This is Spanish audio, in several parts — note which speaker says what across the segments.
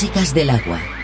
Speaker 1: Músicas del agua.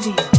Speaker 1: Colombia.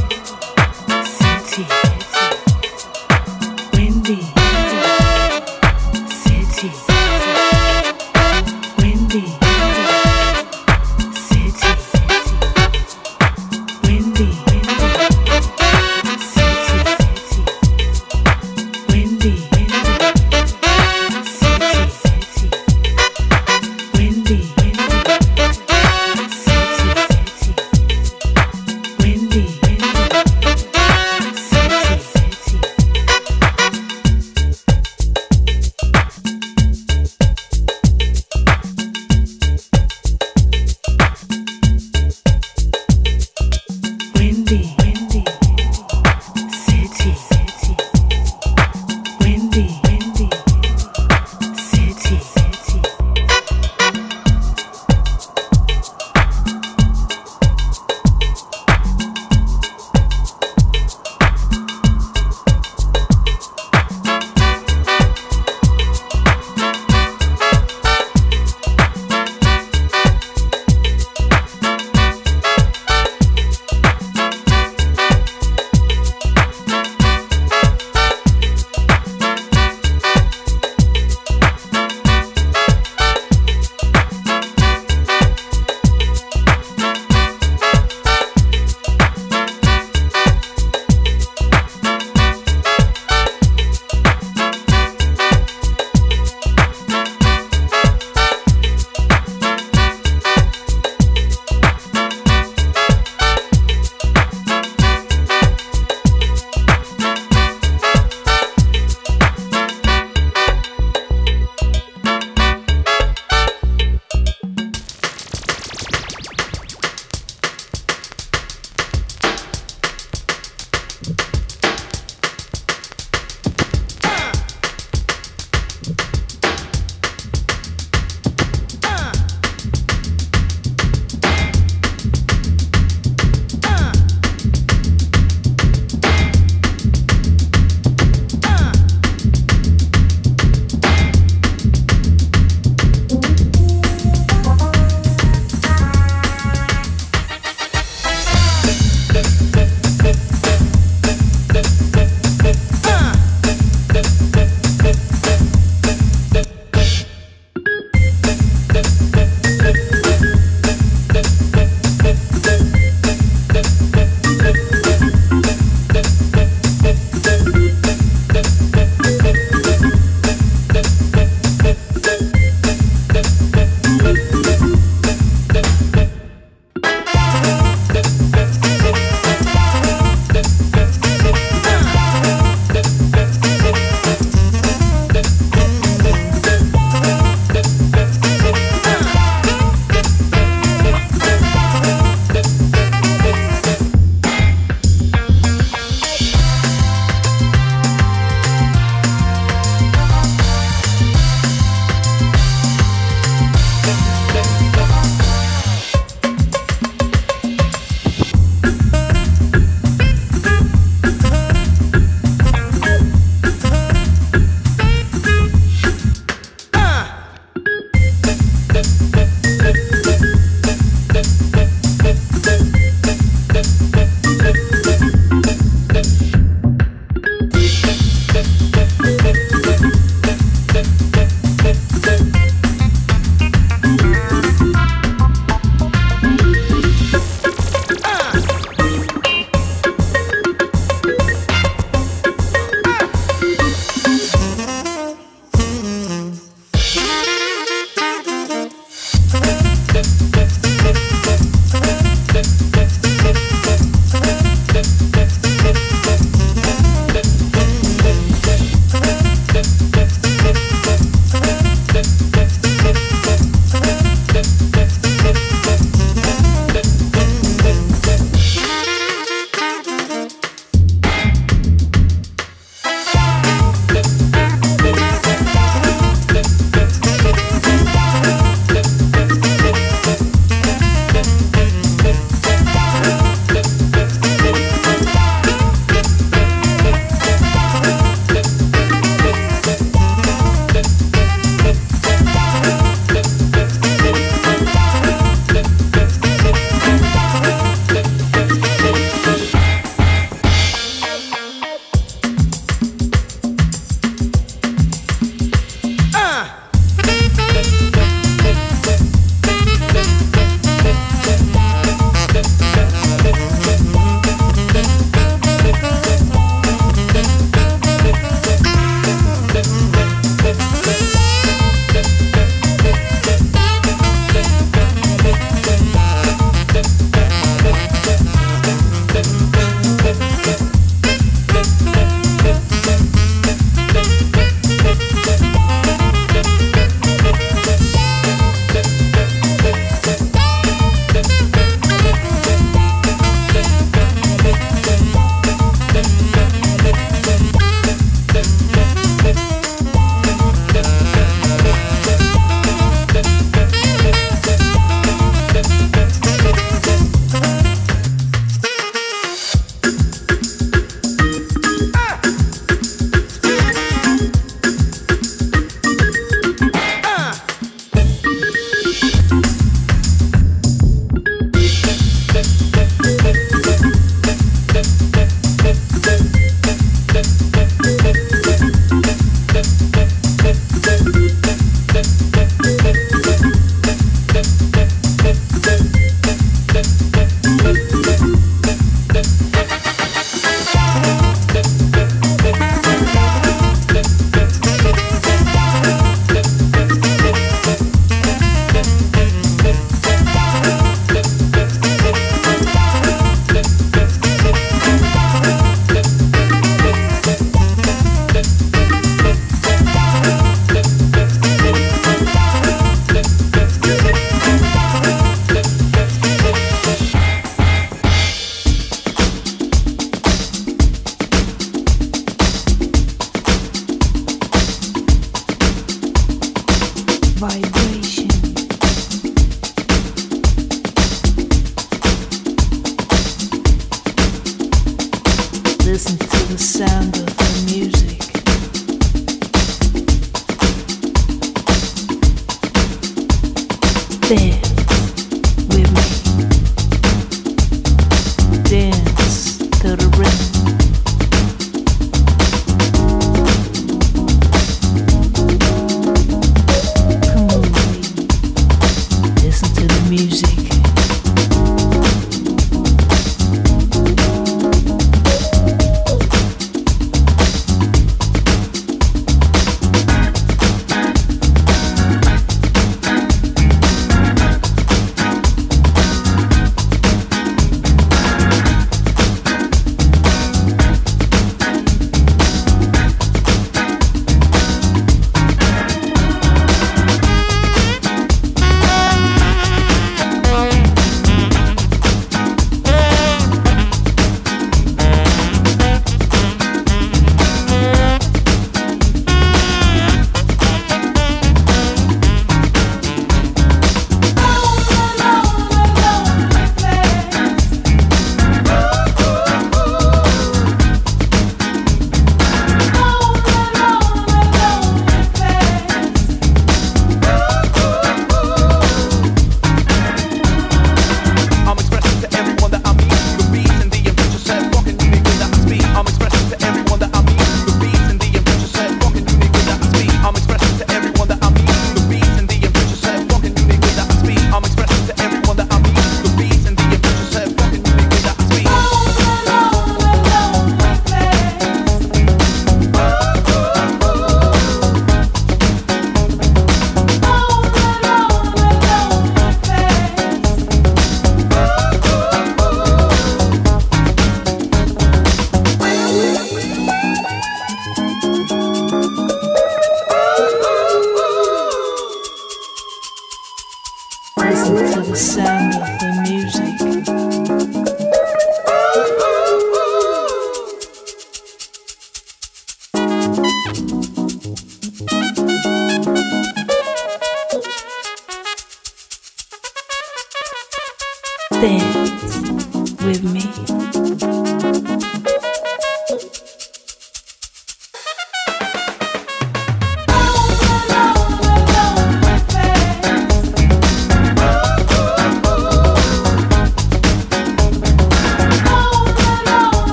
Speaker 1: Marte.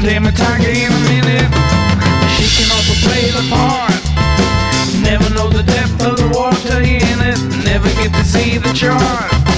Speaker 1: can tame a tiger in a minute. She can also play the part. Never know the depth of the water in it. Never get to see the chart.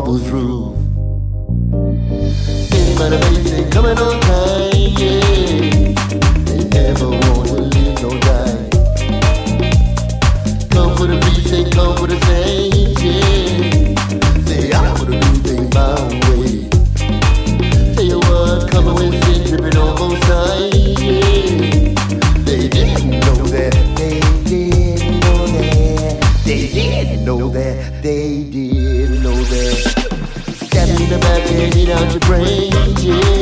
Speaker 1: devil's roof. Things by the police, they coming on time, yeah. They never want to live or die. Come for the
Speaker 2: beat, they come for the out your brain, yeah.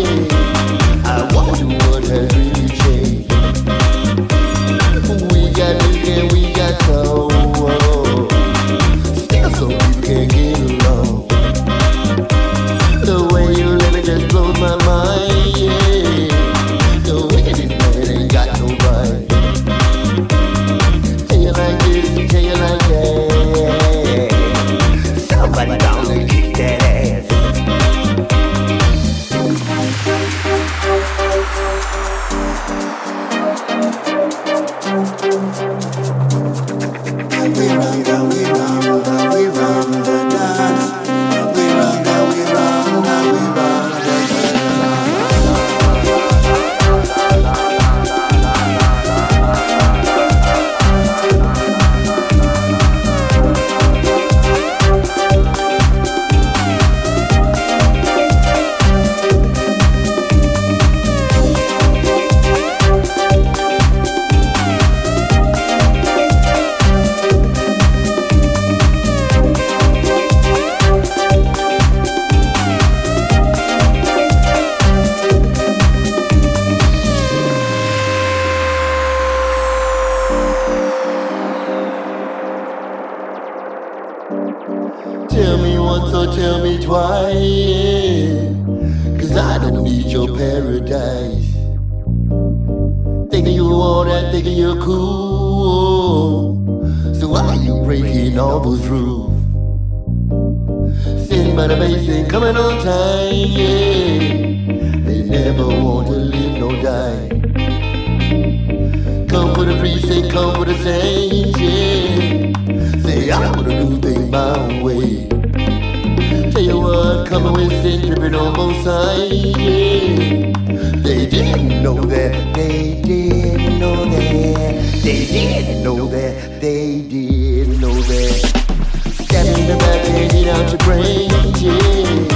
Speaker 2: tell me twice. Cause I don't need your paradise. Thinking you all that, thinking you're cool. So why are you breaking all those rules? Sin by the basin, coming on time, yeah. They never want to live nor die. Come for the priest, come for the saints, yeah. Say, I wanna do things my way would come away sin tripping on both sides. Yeah. They didn't know that. They didn't know that. They didn't know that. They didn't know that. Stabbing the back and get out your brain. Yeah.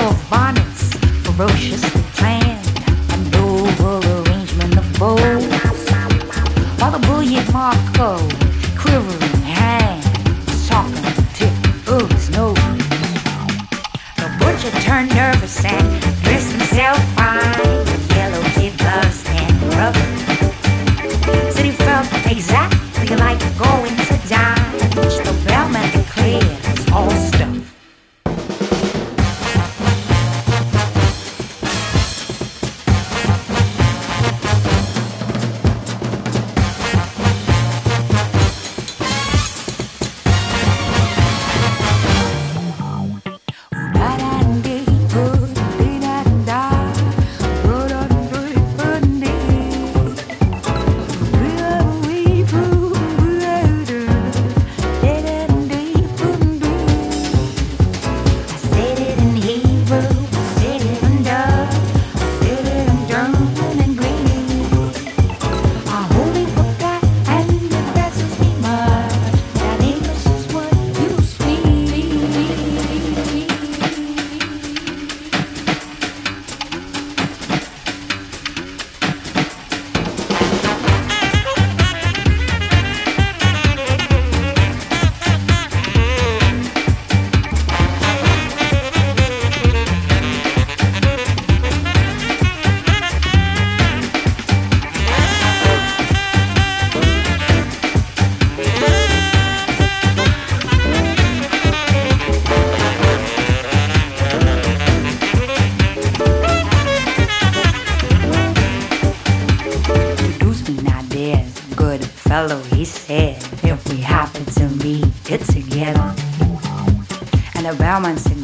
Speaker 3: of bonnets, ferocious. fellow, he said, if we happen to meet, get together. And the bellman said,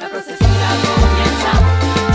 Speaker 4: La procesión comienza,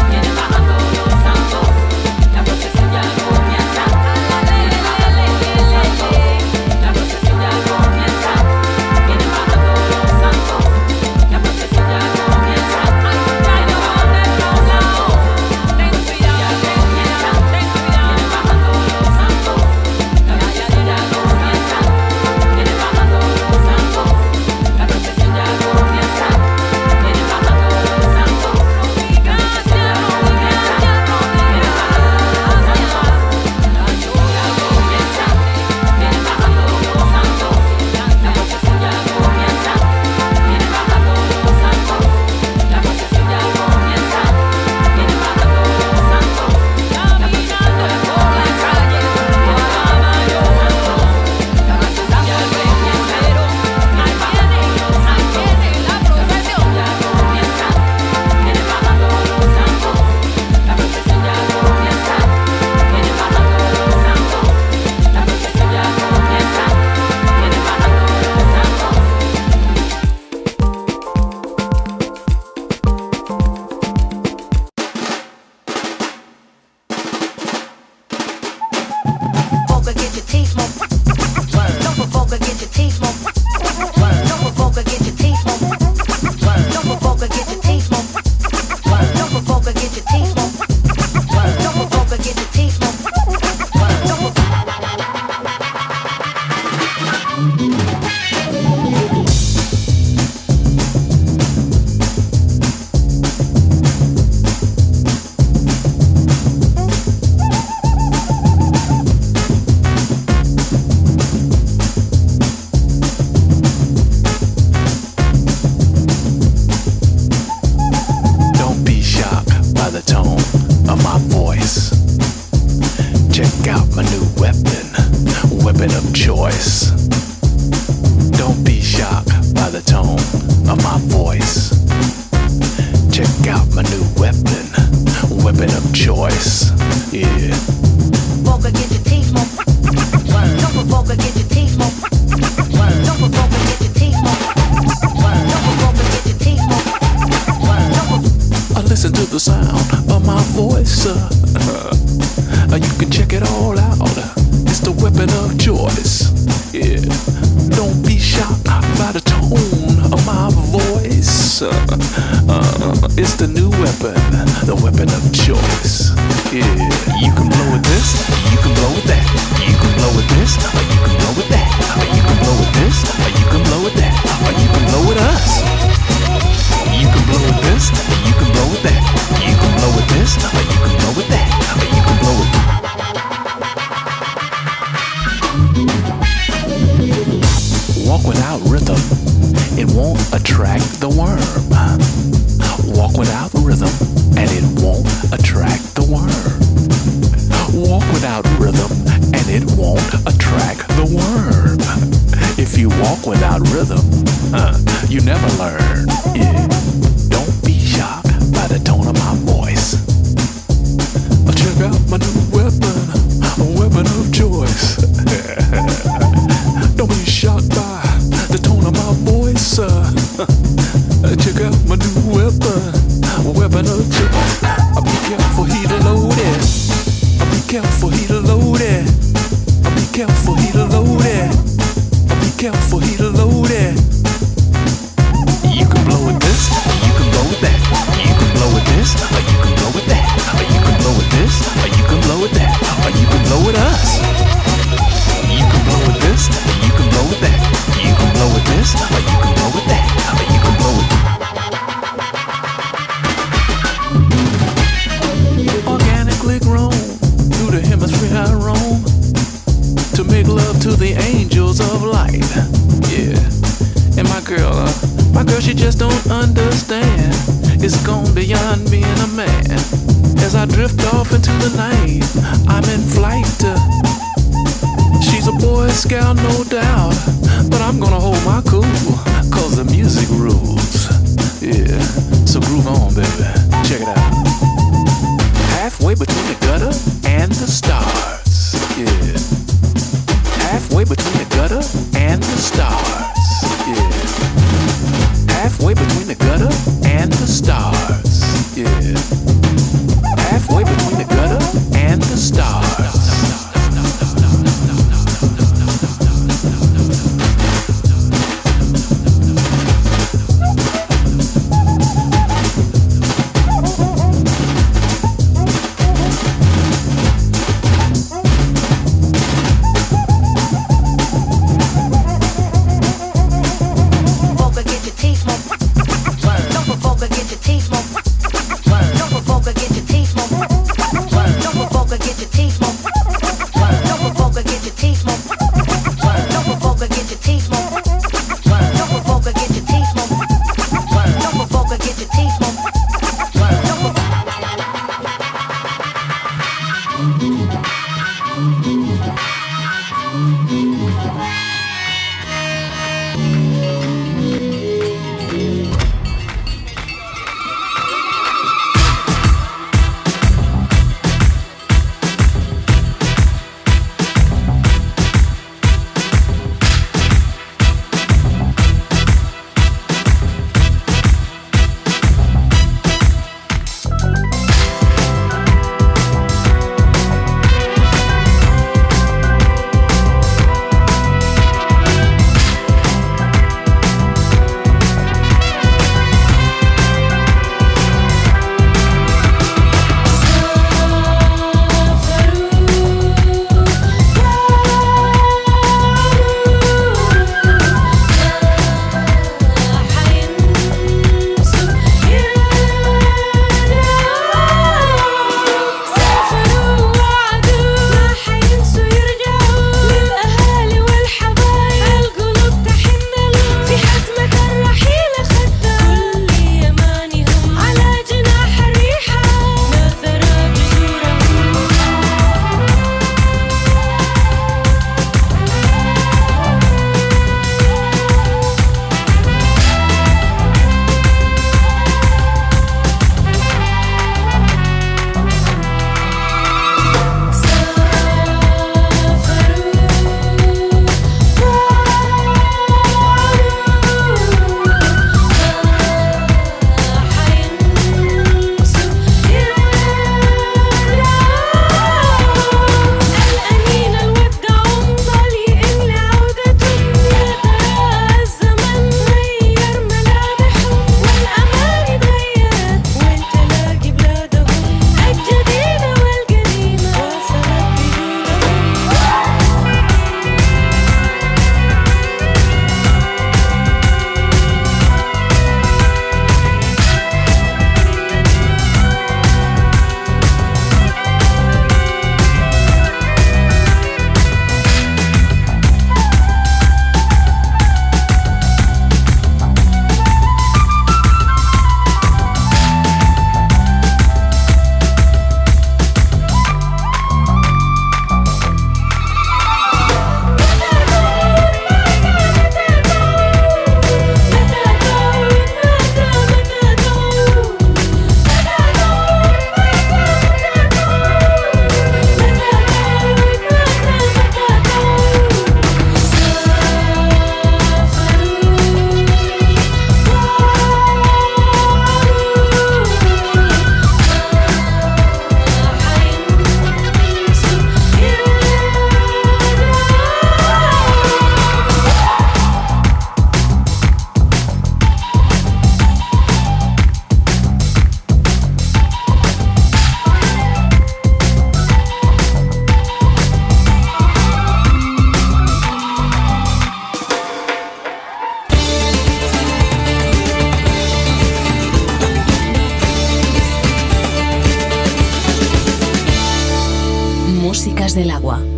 Speaker 5: del agua.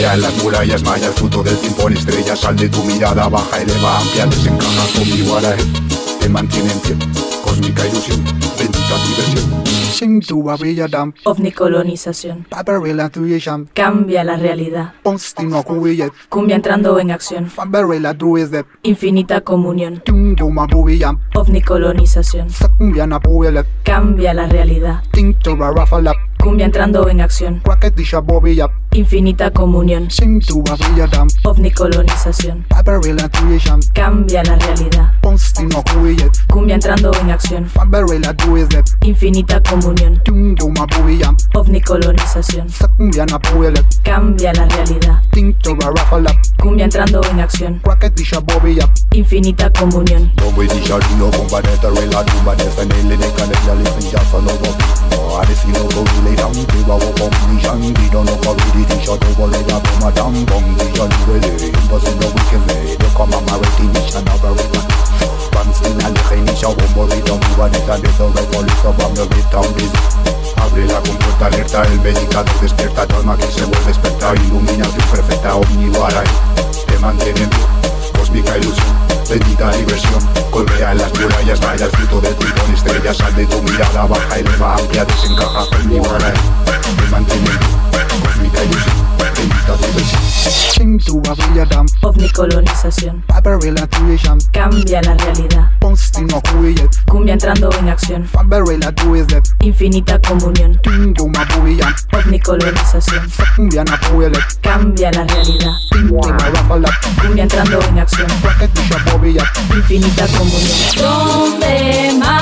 Speaker 6: En las murallas mayas, fruto del tiempo en estrellas, sal de tu mirada, baja, eleva, amplia, desencaja, omniwarae, te mantiene en pie, cósmica ilusión, bendita diversión. Sing tu babilla dam,
Speaker 5: Ovnicolonización.
Speaker 6: paparela tu yesham,
Speaker 5: Cambia la realidad.
Speaker 6: ponstino kuwiyet,
Speaker 5: Cumbia entrando en acción.
Speaker 6: fabarela tu is
Speaker 5: Infinita comunión.
Speaker 6: tum duma buwiyam,
Speaker 5: Ovnicolonización.
Speaker 6: sakumbia na
Speaker 5: Cambia la realidad.
Speaker 6: ting to barafalap,
Speaker 5: Cumbia entrando en acción.
Speaker 6: Quacketisha bobiyap,
Speaker 5: Infinita comunión.
Speaker 6: sing
Speaker 5: Ovnicolonización.
Speaker 6: yesham,
Speaker 5: Cambia la realidad. Cumbia entrando en acción.
Speaker 6: fabarela tu is
Speaker 5: Infinita comunión. Ovnicolonización. Cambia la realidad.
Speaker 6: to
Speaker 5: Cumbia entrando en acción. Infinita comunión.
Speaker 6: Bombo di giardino con banetta rela tu banessa nelle ne canella le pigliata no bo Adesso no go di lei down ti va wo bom di jandi no no go di di shot over le da bo madam bom di jandi wele impossible we can lay the come on marity ni shana very much Vans in alle geni shau bombo di don tu banetta de do re polito bom no bit down this. Abre la compuerta alerta, el medicador despierta tu alma que se vuelve experta Ilumina tu perfecta omniwara Te mantiene en cósmica ilusión Bendita diversión, colmea en las murallas mayas Fruto del tritón, estrella, sal de tu mirada Baja, eleva, amplia, desencaja Omniwara Te mantiene
Speaker 5: Ovnicolonización. Cambia la realidad. Cumbia entrando en acción. Infinita comunión. Ovnicolonización.
Speaker 6: na puwelet
Speaker 5: Cambia la realidad. Cumbia entrando en acción. Infinita comunión. Donde Maya,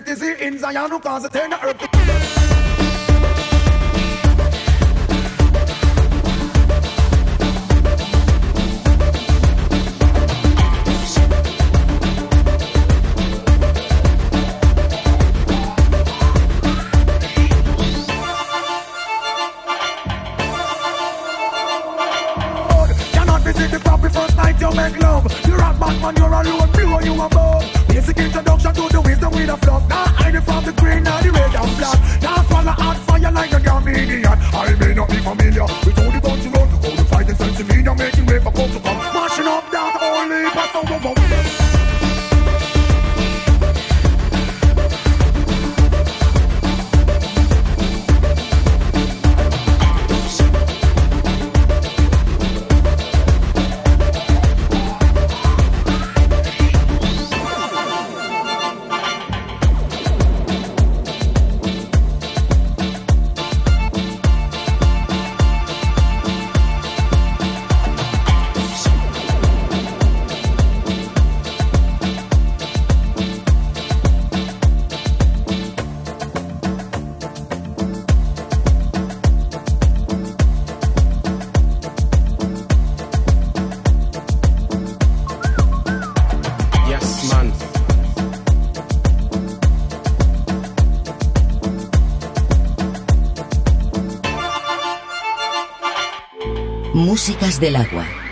Speaker 7: communities in Zion who cause a turn earth
Speaker 4: del agua.